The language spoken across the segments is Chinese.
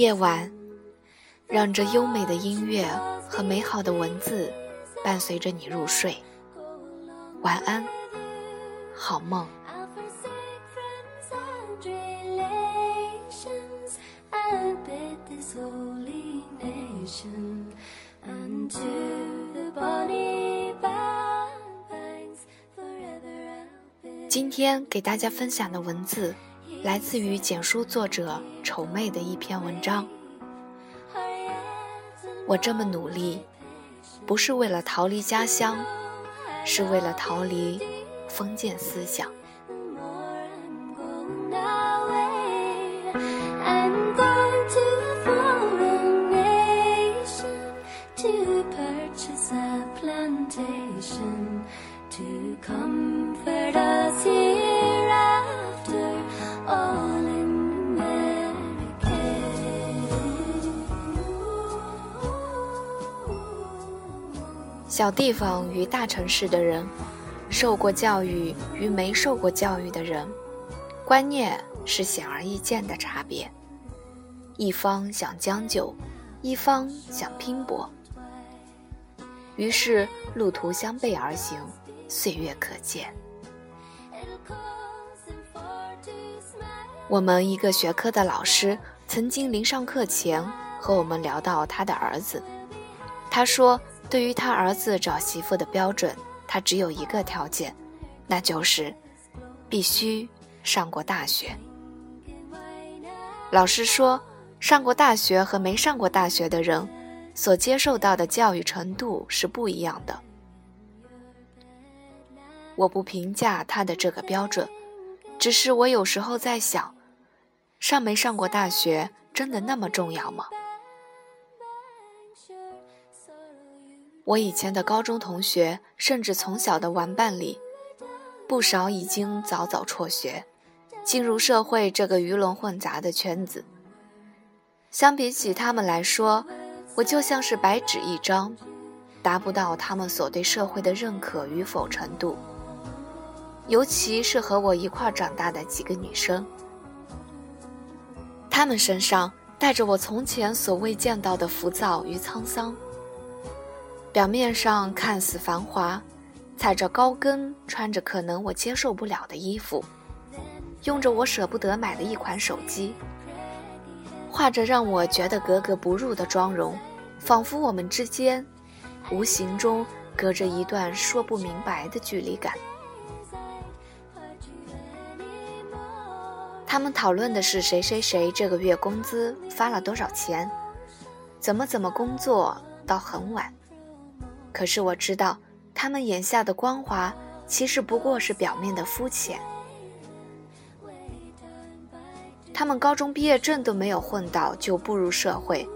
夜晚，让这优美的音乐和美好的文字伴随着你入睡。晚安，好梦。今天给大家分享的文字，来自于简书作者丑妹的一篇文章。我这么努力，不是为了逃离家乡，是为了逃离封建思想。小地方与大城市的人，受过教育与没受过教育的人，观念是显而易见的差别。一方想将就，一方想拼搏，于是路途相背而行，岁月可见。我们一个学科的老师曾经临上课前和我们聊到他的儿子，他说，对于他儿子找媳妇的标准，他只有一个条件，那就是必须上过大学。老师说，上过大学和没上过大学的人所接受到的教育程度是不一样的。我不评价他的这个标准，只是我有时候在想，上没上过大学真的那么重要吗？我以前的高中同学，甚至从小的玩伴里，不少已经早早辍学，进入社会这个鱼龙混杂的圈子。相比起他们来说，我就像是白纸一张，达不到他们所对社会的认可与否程度。尤其是和我一块长大的几个女生，她们身上带着我从前所未见到的浮躁与沧桑。表面上看似繁华，踩着高跟，穿着可能我接受不了的衣服，用着我舍不得买的一款手机，画着让我觉得格格不入的妆容，仿佛我们之间无形中隔着一段说不明白的距离感。他们讨论的是谁谁谁这个月工资发了多少钱，怎么怎么工作到很晚。可是我知道，他们眼下的光华其实不过是表面的肤浅。他们高中毕业证都没有混到就步入社会，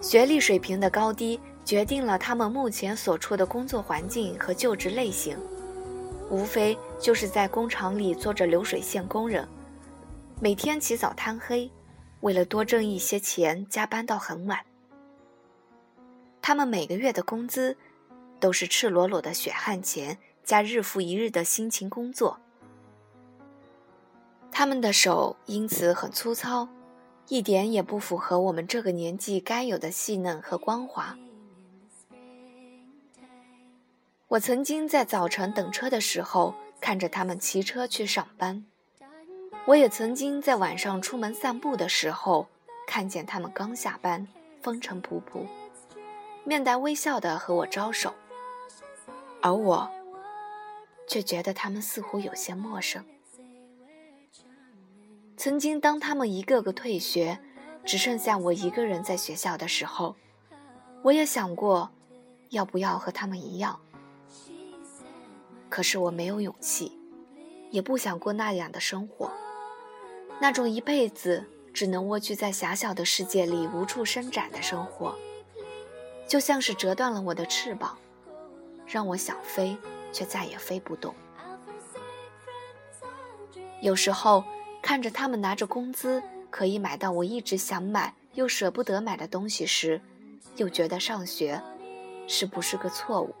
学历水平的高低决定了他们目前所处的工作环境和就职类型，无非就是在工厂里做着流水线工人，每天起早贪黑，为了多挣一些钱加班到很晚。他们每个月的工资，都是赤裸裸的血汗钱加日复一日的辛勤工作。他们的手因此很粗糙，一点也不符合我们这个年纪该有的细嫩和光滑。我曾经在早晨等车的时候，看着他们骑车去上班；我也曾经在晚上出门散步的时候，看见他们刚下班，风尘仆仆。面带微笑地和我招手，而我却觉得他们似乎有些陌生。曾经，当他们一个个退学，只剩下我一个人在学校的时候，我也想过，要不要和他们一样。可是我没有勇气，也不想过那样的生活，那种一辈子只能蜗居在狭小的世界里无处伸展的生活。就像是折断了我的翅膀，让我想飞，却再也飞不动。有时候看着他们拿着工资，可以买到我一直想买又舍不得买的东西时，又觉得上学是不是个错误？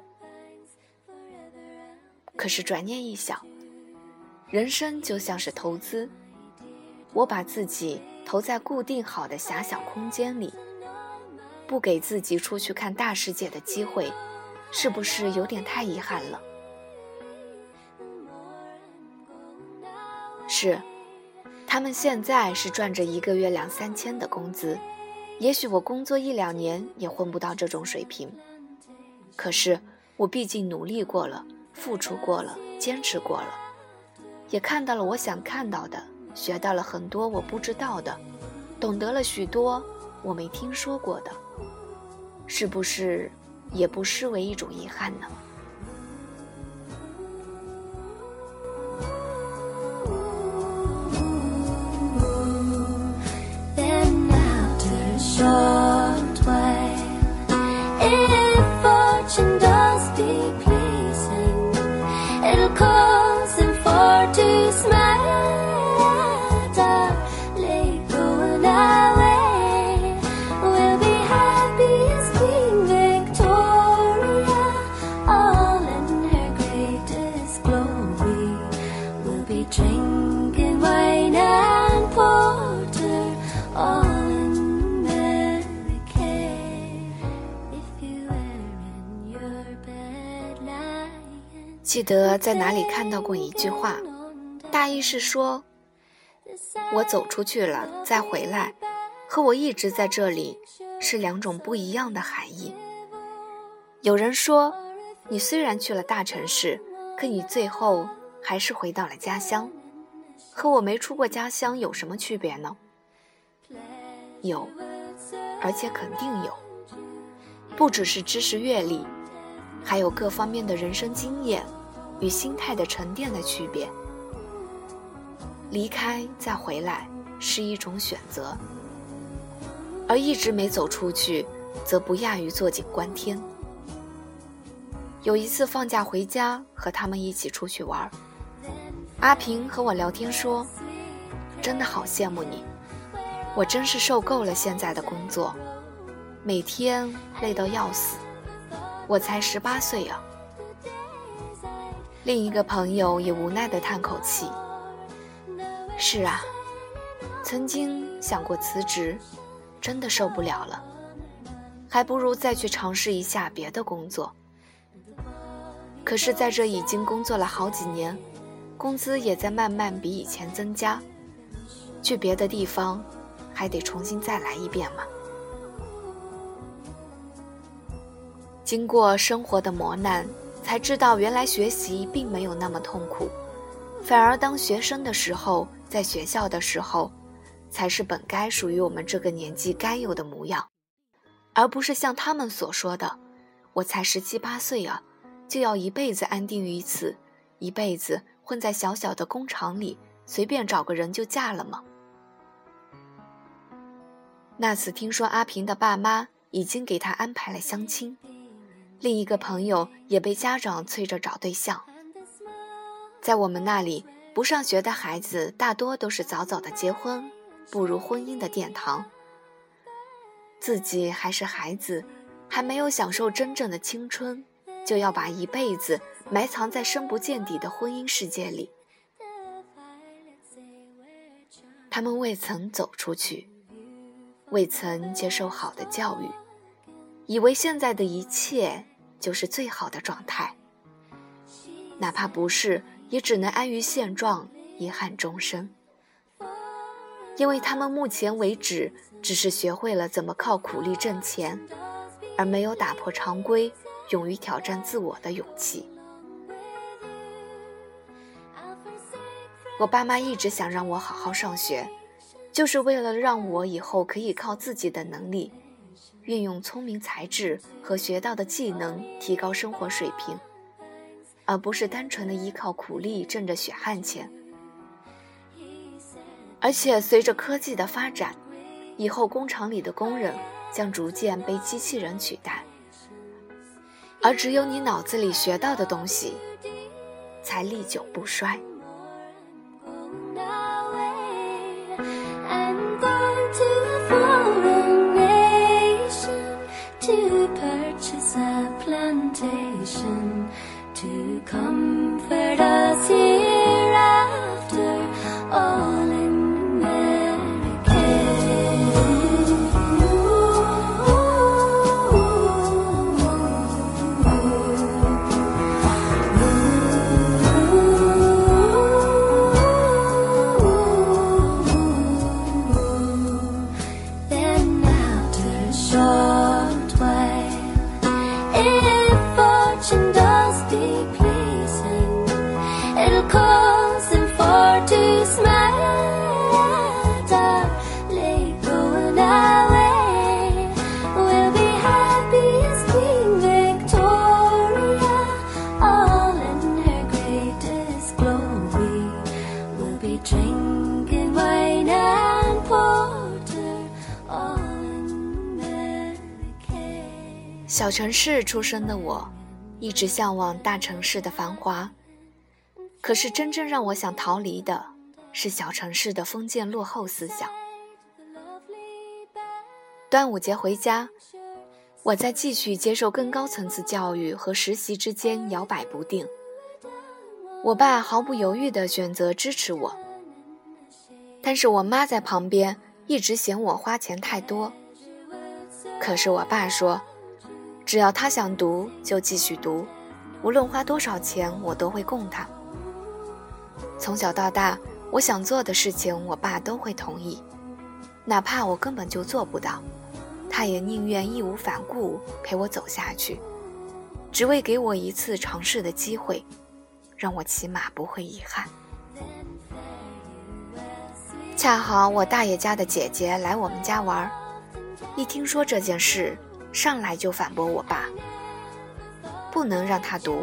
可是转念一想，人生就像是投资，我把自己投在固定好的狭小空间里，不给自己出去看大世界的机会，是不是有点太遗憾了？是，他们现在是赚着一个月两三千的工资，也许我工作一两年也混不到这种水平。可是我毕竟努力过了，付出过了，坚持过了，也看到了我想看到的，学到了很多我不知道的，懂得了许多我没听说过的，是不是也不失为一种遗憾呢？记得在哪里看到过一句话，大意是说，我走出去了再回来，和我一直在这里是两种不一样的含义。有人说，你虽然去了大城市，可你最后还是回到了家乡，和我没出过家乡有什么区别呢？有，而且肯定有，不只是知识阅历，还有各方面的人生经验。与心态的沉淀的区别，离开再回来是一种选择，而一直没走出去，则不亚于坐井观天。有一次放假回家，和他们一起出去玩，阿平和我聊天说：“真的好羡慕你，我真是受够了现在的工作，每天累到要死。我才十八岁呀。”另一个朋友也无奈地叹口气：“是啊，曾经想过辞职，真的受不了了，还不如再去尝试一下别的工作。可是，在这已经工作了好几年，工资也在慢慢比以前增加，去别的地方，还得重新再来一遍吗。经过生活的磨难。”才知道，原来学习并没有那么痛苦，反而当学生的时候，在学校的时候，才是本该属于我们这个年纪该有的模样，而不是像他们所说的：“我才十七八岁啊，就要一辈子安定于此，一辈子混在小小的工厂里，随便找个人就嫁了吗？”那次听说阿平的爸妈已经给他安排了相亲。另一个朋友也被家长催着找对象。在我们那里，不上学的孩子大多都是早早的结婚，步入婚姻的殿堂。自己还是孩子，还没有享受真正的青春，就要把一辈子埋藏在深不见底的婚姻世界里。他们未曾走出去，未曾接受好的教育，以为现在的一切。就是最好的状态，哪怕不是，也只能安于现状，遗憾终生。因为他们目前为止只是学会了怎么靠苦力挣钱，而没有打破常规、勇于挑战自我的勇气。我爸妈一直想让我好好上学，就是为了让我以后可以靠自己的能力。运用聪明才智和学到的技能提高生活水平，而不是单纯的依靠苦力挣着血汗钱。而且随着科技的发展，以后工厂里的工人将逐渐被机器人取代，而只有你脑子里学到的东西，才历久不衰。a plantation to because in small 小城市出生的我一直向往大城市的繁华。可是真正让我想逃离的，是小城市的封建落后思想。端午节回家，我在继续接受更高层次教育和实习之间摇摆不定。我爸毫不犹豫地选择支持我，但是我妈在旁边一直嫌我花钱太多。可是我爸说。只要他想读，就继续读，无论花多少钱，我都会供他。从小到大，我想做的事情，我爸都会同意，哪怕我根本就做不到，他也宁愿义无反顾陪我走下去，只为给我一次尝试的机会，让我起码不会遗憾。恰好我大爷家的姐姐来我们家玩，一听说这件事。上来就反驳我爸，不能让他读，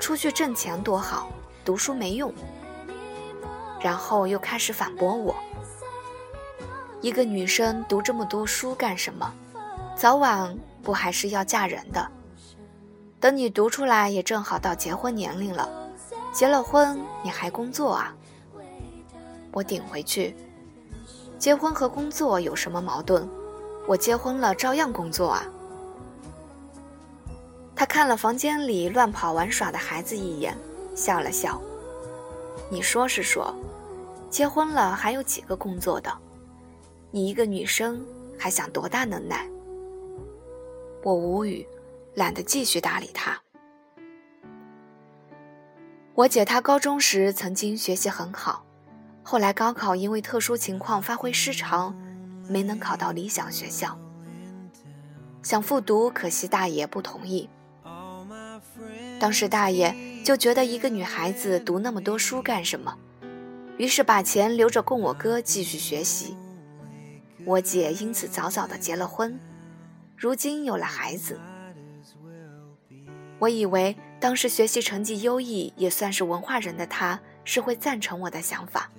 出去挣钱多好，读书没用。然后又开始反驳我，一个女生读这么多书干什么？早晚不还是要嫁人的？等你读出来也正好到结婚年龄了，结了婚你还工作啊？我顶回去，结婚和工作有什么矛盾？我结婚了，照样工作啊。他看了房间里乱跑玩耍的孩子一眼，笑了笑。你说是说，结婚了还有几个工作的？你一个女生还想多大能耐？我无语，懒得继续搭理他。我姐她高中时曾经学习很好，后来高考因为特殊情况发挥失常。没能考到理想学校，想复读，可惜大爷不同意。当时大爷就觉得一个女孩子读那么多书干什么，于是把钱留着供我哥继续学习。我姐因此早早的结了婚，如今有了孩子。我以为当时学习成绩优异，也算是文化人的她，是会赞成我的想法。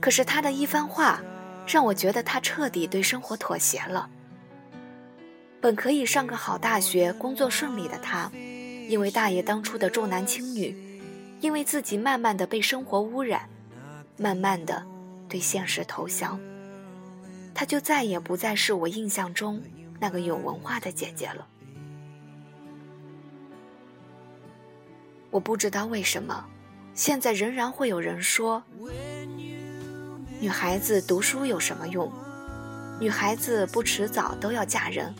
可是她的一番话。让我觉得他彻底对生活妥协了。本可以上个好大学、工作顺利的他，因为大爷当初的重男轻女，因为自己慢慢的被生活污染，慢慢的对现实投降，他就再也不再是我印象中那个有文化的姐姐了。我不知道为什么，现在仍然会有人说。女孩子读书有什么用？女孩子不迟早都要嫁人。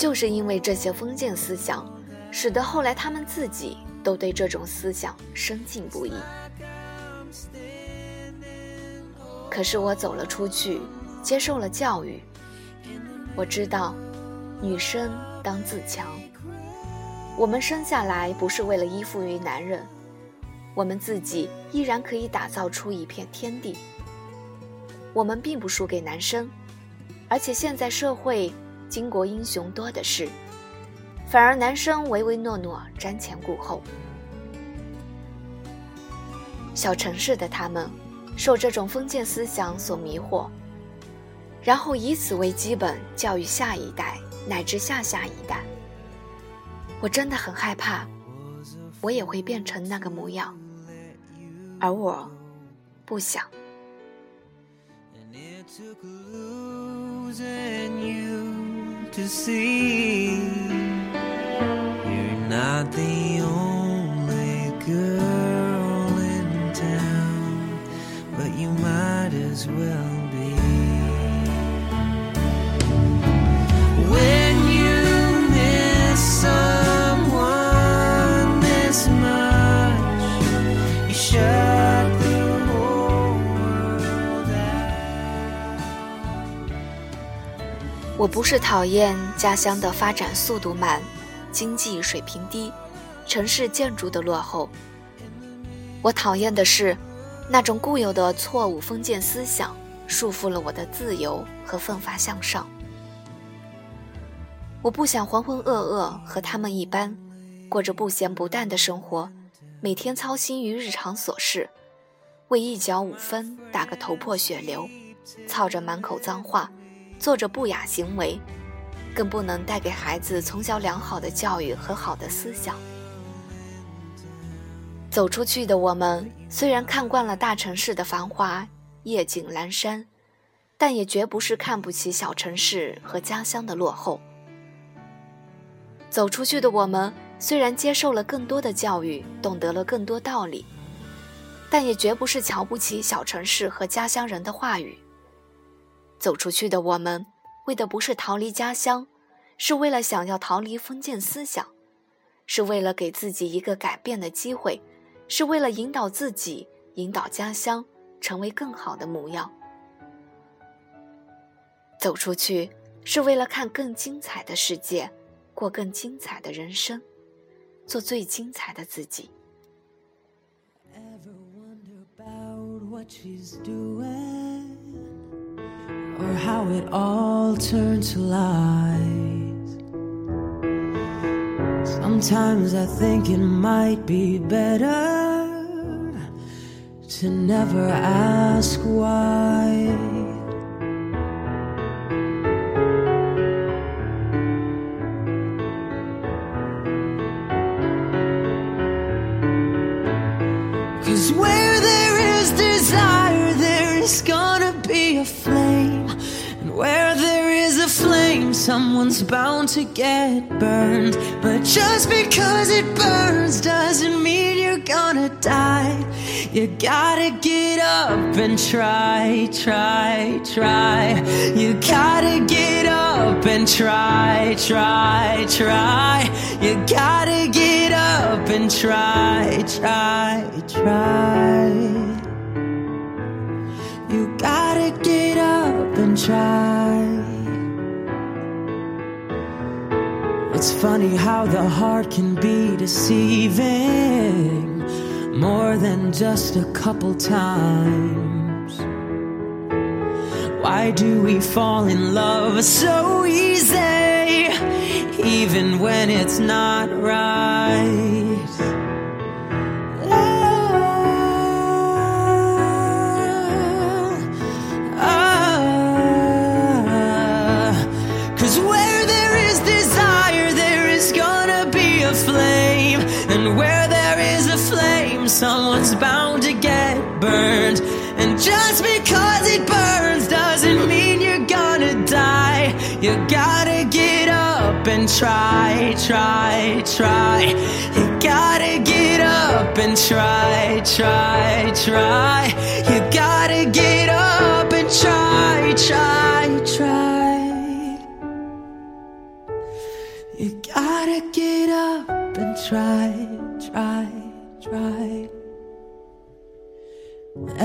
就是因为这些封建思想，使得后来他们自己都对这种思想深信不疑。可是我走了出去，接受了教育，我知道，女生当自强。我们生下来不是为了依附于男人。我们自己依然可以打造出一片天地。我们并不输给男生，而且现在社会巾帼英雄多的是，反而男生唯唯诺诺、瞻前顾后。小城市的他们受这种封建思想所迷惑，然后以此为基本教育下一代乃至下下一代。我真的很害怕。我也会变成那个模样，而我不想。to see you're not the only girl in town, but you might as well. 我不是讨厌家乡的发展速度慢，经济水平低，城市建筑的落后。我讨厌的是，那种固有的错误封建思想，束缚了我的自由和奋发向上。我不想浑浑噩噩和他们一般，过着不咸不淡的生活，每天操心于日常琐事，为一角五分打个头破血流，操着满口脏话。做着不雅行为，更不能带给孩子从小良好的教育和好的思想。走出去的我们，虽然看惯了大城市的繁华、夜景阑珊，但也绝不是看不起小城市和家乡的落后。走出去的我们，虽然接受了更多的教育，懂得了更多道理，但也绝不是瞧不起小城市和家乡人的话语。走出去的我们，为的不是逃离家乡，是为了想要逃离封建思想，是为了给自己一个改变的机会，是为了引导自己、引导家乡成为更好的模样。走出去，是为了看更精彩的世界。过更精彩的人生，做最精彩的自己。Or how it all turned to lies. Sometimes I think it might be better to never ask why. Someone's bound to get burned. But just because it burns doesn't mean you're gonna die. You gotta get up and try, try, try. You gotta get up and try, try, try. You gotta get up and try, try, try. You gotta get up and try. It's funny how the heart can be deceiving more than just a couple times. Why do we fall in love so easy, even when it's not right? Someone's bound to get burned. And just because it burns doesn't mean you're gonna die. You gotta get up and try, try, try. You gotta get up and try, try, try. You gotta get up and try, try, try. You gotta get up and try, try.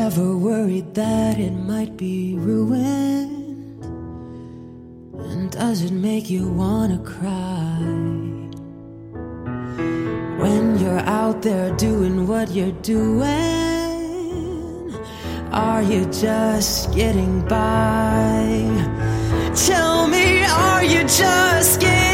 Ever worried that it might be ruined? And does it make you wanna cry? When you're out there doing what you're doing, are you just getting by? Tell me, are you just getting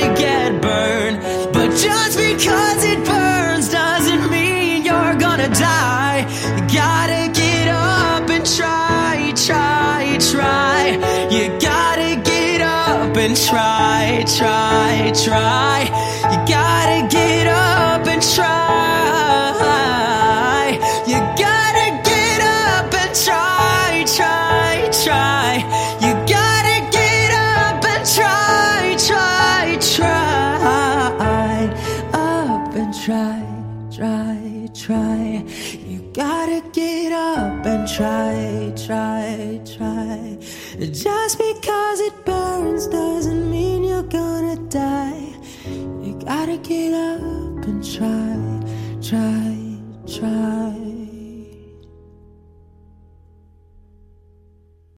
to get burned. But just because it burns doesn't mean you're gonna die. You gotta get up and try, try, try. You gotta get up and try, try, try. You gotta get try, try, try. Just because it burns doesn't mean you're gonna die. You gotta get up and try, try, try.